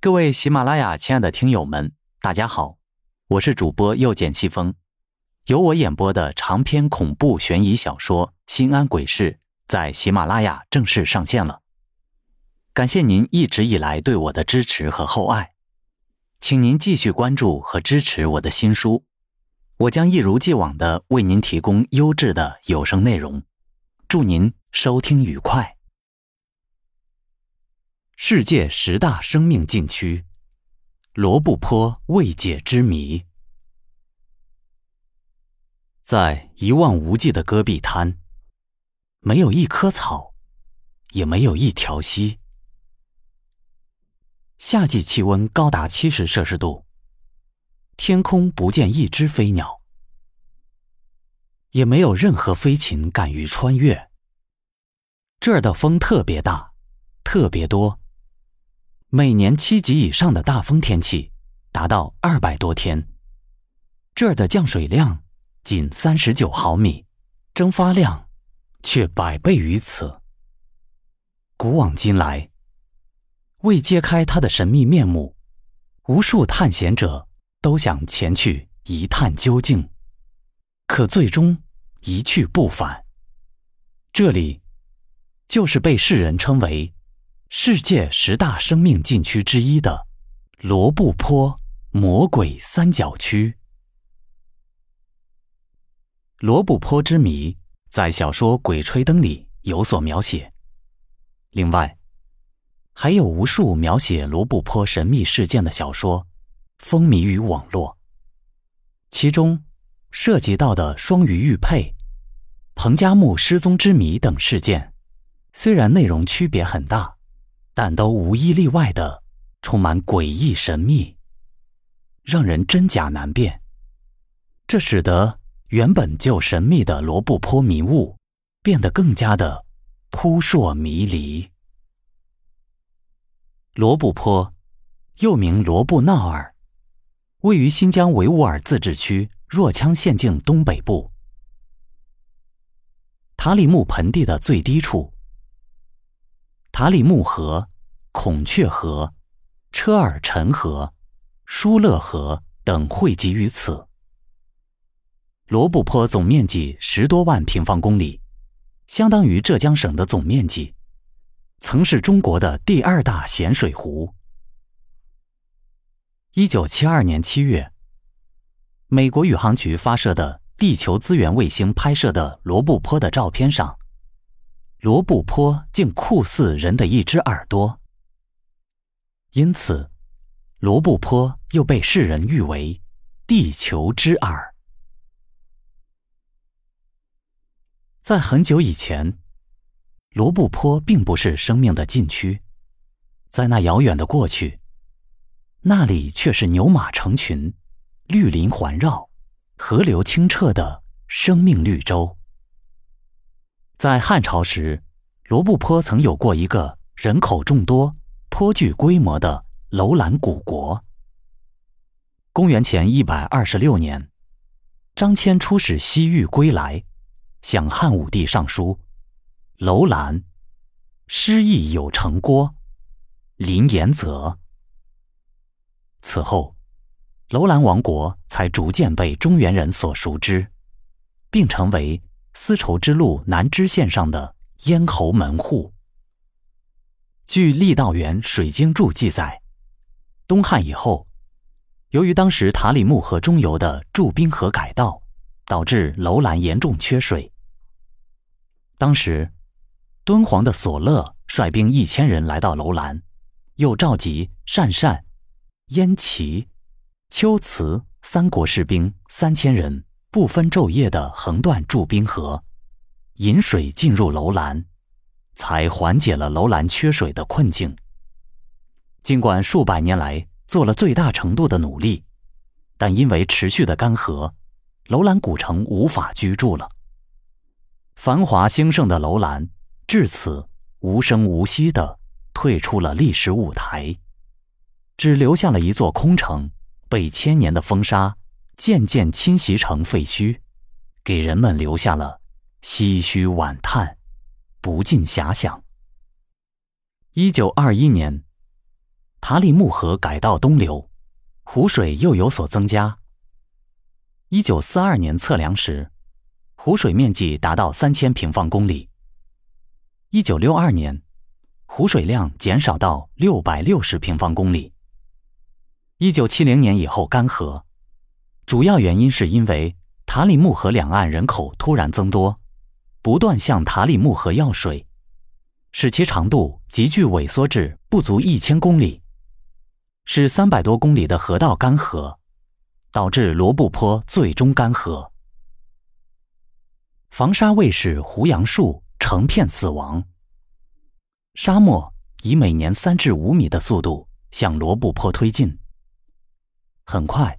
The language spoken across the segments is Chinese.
各位喜马拉雅亲爱的听友们，大家好，我是主播又见西风。由我演播的长篇恐怖悬疑小说《新安鬼事》在喜马拉雅正式上线了。感谢您一直以来对我的支持和厚爱，请您继续关注和支持我的新书，我将一如既往的为您提供优质的有声内容。祝您收听愉快。世界十大生命禁区，罗布泊未解之谜。在一望无际的戈壁滩，没有一棵草，也没有一条溪。夏季气温高达七十摄氏度，天空不见一只飞鸟，也没有任何飞禽敢于穿越。这儿的风特别大，特别多。每年七级以上的大风天气达到二百多天，这儿的降水量仅三十九毫米，蒸发量却百倍于此。古往今来，为揭开它的神秘面目，无数探险者都想前去一探究竟，可最终一去不返。这里就是被世人称为。世界十大生命禁区之一的罗布泊魔鬼三角区。罗布泊之谜在小说《鬼吹灯》里有所描写，另外还有无数描写罗布泊神秘事件的小说风靡于网络。其中涉及到的双鱼玉佩、彭加木失踪之谜等事件，虽然内容区别很大。但都无一例外的充满诡异神秘，让人真假难辨。这使得原本就神秘的罗布泊迷雾变得更加的扑朔迷离。罗布泊又名罗布纳尔，位于新疆维吾尔自治区若羌县境东北部，塔里木盆地的最低处。塔里木河、孔雀河、车尔臣河、疏勒河等汇集于此。罗布泊总面积十多万平方公里，相当于浙江省的总面积，曾是中国的第二大咸水湖。一九七二年七月，美国宇航局发射的地球资源卫星拍摄的罗布泊的照片上。罗布泊竟酷似人的一只耳朵，因此，罗布泊又被世人誉为“地球之耳”。在很久以前，罗布泊并不是生命的禁区，在那遥远的过去，那里却是牛马成群、绿林环绕、河流清澈的生命绿洲。在汉朝时，罗布泊曾有过一个人口众多、颇具规模的楼兰古国。公元前一百二十六年，张骞出使西域归来，向汉武帝上书：“楼兰，诗意有成郭，临延泽。”此后，楼兰王国才逐渐被中原人所熟知，并成为。丝绸之路南支线上的咽喉门户。据《郦道元水经注》记载，东汉以后，由于当时塔里木河中游的驻滨河改道，导致楼兰严重缺水。当时，敦煌的索勒率兵一千人来到楼兰，又召集鄯善、燕齐、龟兹三国士兵三千人。不分昼夜的横断驻滨河，引水进入楼兰，才缓解了楼兰缺水的困境。尽管数百年来做了最大程度的努力，但因为持续的干涸，楼兰古城无法居住了。繁华兴盛的楼兰至此无声无息地退出了历史舞台，只留下了一座空城，被千年的风沙。渐渐侵袭成废墟，给人们留下了唏嘘惋叹、不禁遐想。一九二一年，塔里木河改道东流，湖水又有所增加。一九四二年测量时，湖水面积达到三千平方公里。一九六二年，湖水量减少到六百六十平方公里。一九七零年以后干涸，主要原因是因为塔里木河两岸人口突然增多，不断向塔里木河要水，使其长度急剧萎缩至不足一千公里，使三百多公里的河道干涸。导致罗布泊最终干涸，防沙卫士胡杨树成片死亡。沙漠以每年三至五米的速度向罗布泊推进，很快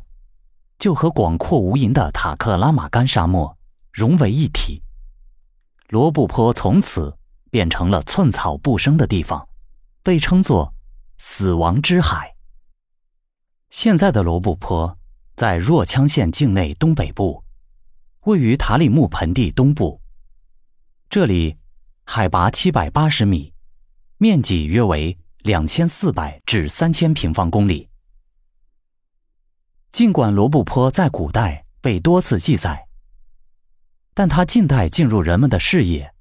就和广阔无垠的塔克拉玛干沙漠融为一体。罗布泊从此变成了寸草不生的地方，被称作“死亡之海”。现在的罗布泊。在若羌县境内东北部，位于塔里木盆地东部。这里海拔七百八十米，面积约为两千四百至三千平方公里。尽管罗布泊在古代被多次记载，但它近代进入人们的视野，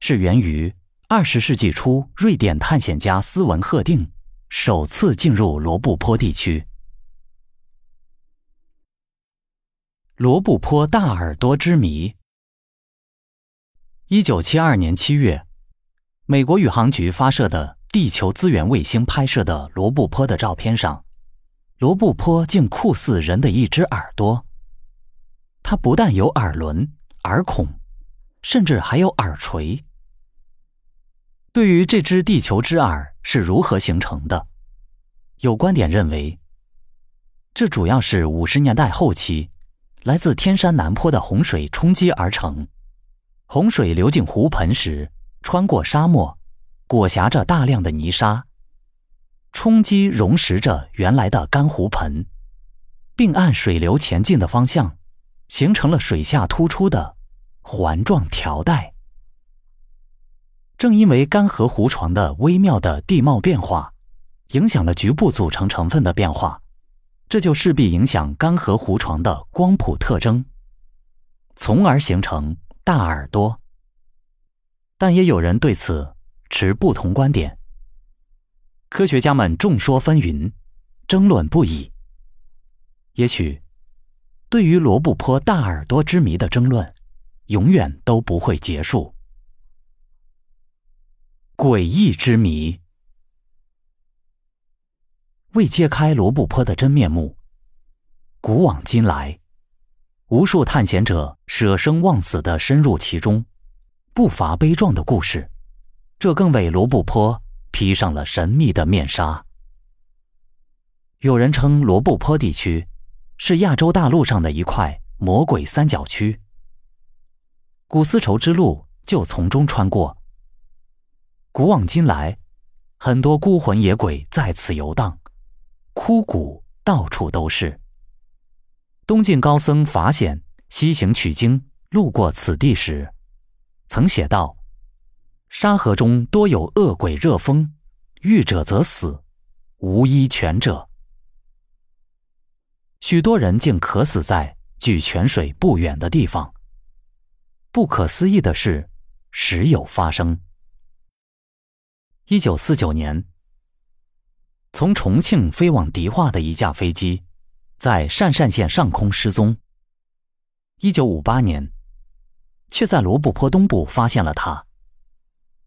是源于二十世纪初瑞典探险家斯文赫定首次进入罗布泊地区。罗布泊大耳朵之谜。一九七二年七月，美国宇航局发射的地球资源卫星拍摄的罗布泊的照片上，罗布泊竟酷似人的一只耳朵。它不但有耳轮、耳孔，甚至还有耳垂。对于这只地球之耳是如何形成的，有观点认为，这主要是五十年代后期。来自天山南坡的洪水冲击而成，洪水流进湖盆时，穿过沙漠，裹挟着大量的泥沙，冲击溶蚀着原来的干湖盆，并按水流前进的方向，形成了水下突出的环状条带。正因为干涸湖床的微妙的地貌变化，影响了局部组成成分的变化。这就势必影响干涸湖床的光谱特征，从而形成大耳朵。但也有人对此持不同观点，科学家们众说纷纭，争论不已。也许，对于罗布泊大耳朵之谜的争论，永远都不会结束。诡异之谜。为揭开罗布泊的真面目，古往今来，无数探险者舍生忘死地深入其中，不乏悲壮的故事。这更为罗布泊披上了神秘的面纱。有人称罗布泊地区是亚洲大陆上的一块魔鬼三角区，古丝绸之路就从中穿过。古往今来，很多孤魂野鬼在此游荡。枯骨到处都是。东晋高僧法显西行取经，路过此地时，曾写道：“沙河中多有恶鬼热风，遇者则死，无一全者。”许多人竟渴死在距泉水不远的地方。不可思议的事，时有发生。一九四九年。从重庆飞往迪化的一架飞机，在鄯善县上空失踪。一九五八年，却在罗布泊东部发现了它。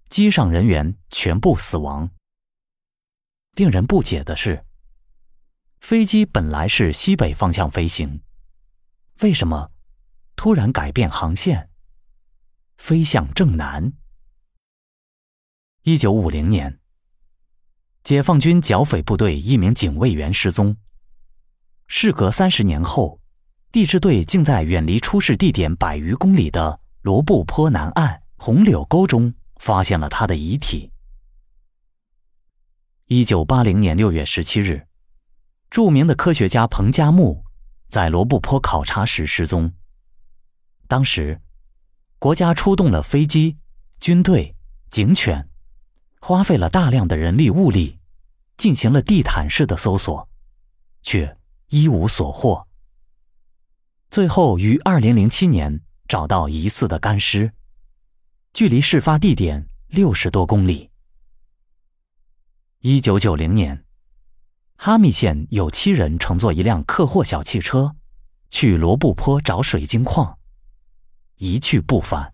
机上人员全部死亡。令人不解的是，飞机本来是西北方向飞行，为什么突然改变航线，飞向正南？一九五零年。解放军剿匪部队一名警卫员失踪。事隔三十年后，地质队竟在远离出事地点百余公里的罗布泊南岸红柳沟中发现了他的遗体。一九八零年六月十七日，著名的科学家彭加木在罗布泊考察时失踪。当时，国家出动了飞机、军队、警犬，花费了大量的人力物力。进行了地毯式的搜索，却一无所获。最后于二零零七年找到疑似的干尸，距离事发地点六十多公里。一九九零年，哈密县有七人乘坐一辆客货小汽车，去罗布泊找水晶矿，一去不返。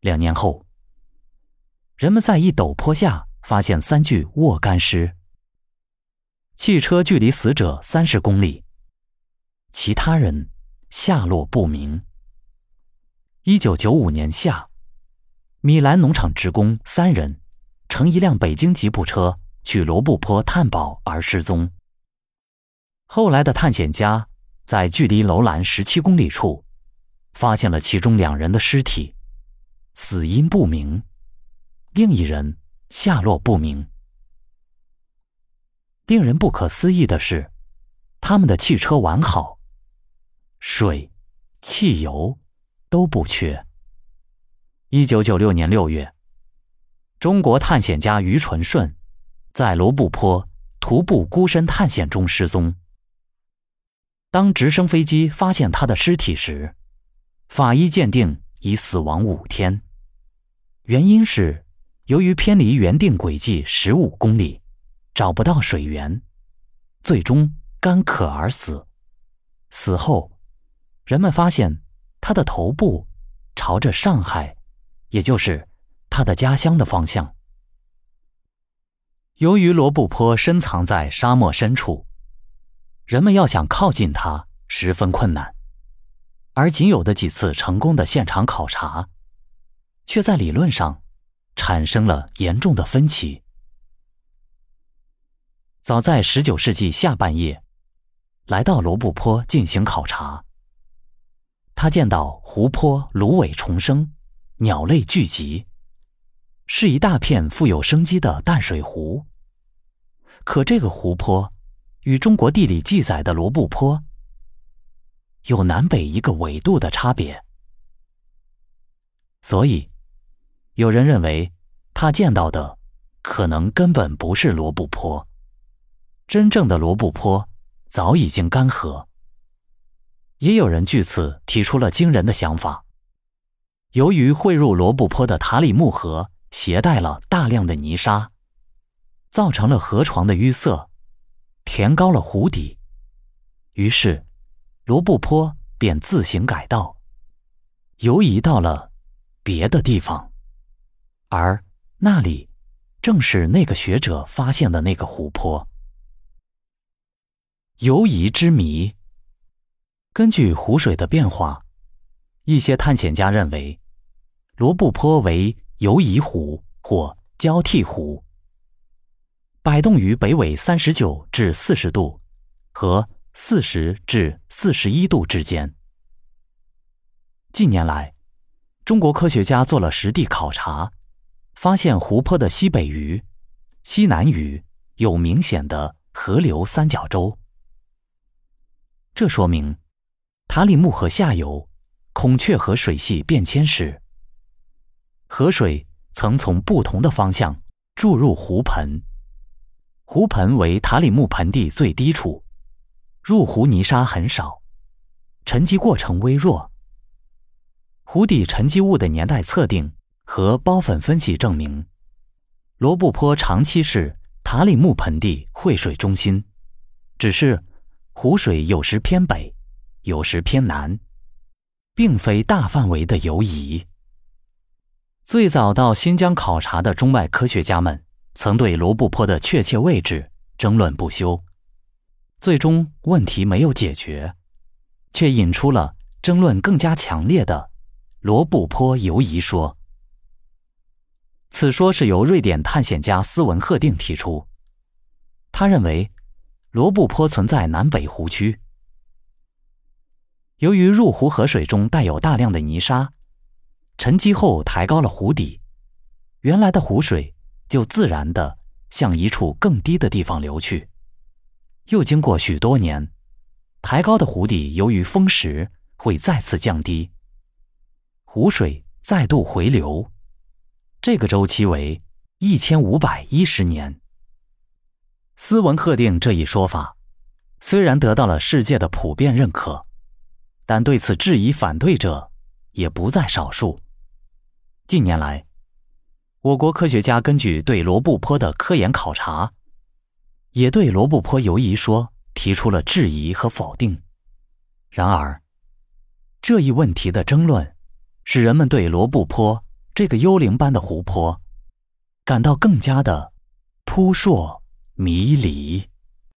两年后，人们在一陡坡下发现三具卧干尸，汽车距离死者三十公里，其他人。下落不明。一九九五年夏，米兰农场职工三人乘一辆北京吉普车去罗布泊探宝而失踪。后来的探险家在距离楼兰十七公里处发现了其中两人的尸体，死因不明，另一人下落不明。令人不可思议的是，他们的汽车完好。水、汽油都不缺。一九九六年六月，中国探险家于纯顺在罗布泊徒步孤身探险中失踪。当直升飞机发现他的尸体时，法医鉴定已死亡五天，原因是由于偏离原定轨迹十五公里，找不到水源，最终干渴而死。死后。人们发现他的头部朝着上海，也就是他的家乡的方向。由于罗布泊深藏在沙漠深处，人们要想靠近它十分困难，而仅有的几次成功的现场考察，却在理论上产生了严重的分歧。早在十九世纪下半叶，来到罗布泊进行考察。他见到湖泊芦苇丛生，鸟类聚集，是一大片富有生机的淡水湖。可这个湖泊与中国地理记载的罗布泊有南北一个纬度的差别，所以有人认为他见到的可能根本不是罗布泊，真正的罗布泊早已经干涸。也有人据此提出了惊人的想法：由于汇入罗布泊的塔里木河携带了大量的泥沙，造成了河床的淤塞，填高了湖底，于是罗布泊便自行改道，游移到了别的地方，而那里正是那个学者发现的那个湖泊。游移之谜。根据湖水的变化，一些探险家认为，罗布泊为游移湖或交替湖，摆动于北纬三十九至四十度和四十至四十一度之间。近年来，中国科学家做了实地考察，发现湖泊的西北隅、西南隅有明显的河流三角洲，这说明。塔里木河下游，孔雀河水系变迁时，河水曾从不同的方向注入湖盆，湖盆为塔里木盆地最低处，入湖泥沙很少，沉积过程微弱。湖底沉积物的年代测定和孢粉分析证明，罗布泊长期是塔里木盆地汇水中心，只是湖水有时偏北。有时偏南，并非大范围的游移。最早到新疆考察的中外科学家们，曾对罗布泊的确切位置争论不休，最终问题没有解决，却引出了争论更加强烈的罗布泊游移说。此说是由瑞典探险家斯文赫定提出，他认为罗布泊存在南北湖区。由于入湖河水中带有大量的泥沙，沉积后抬高了湖底，原来的湖水就自然地向一处更低的地方流去。又经过许多年，抬高的湖底由于风蚀会再次降低，湖水再度回流，这个周期为一千五百一十年。斯文赫定这一说法，虽然得到了世界的普遍认可，但对此质疑反对者也不在少数。近年来，我国科学家根据对罗布泊的科研考察，也对罗布泊游移说提出了质疑和否定。然而，这一问题的争论，使人们对罗布泊这个幽灵般的湖泊感到更加的扑朔迷离。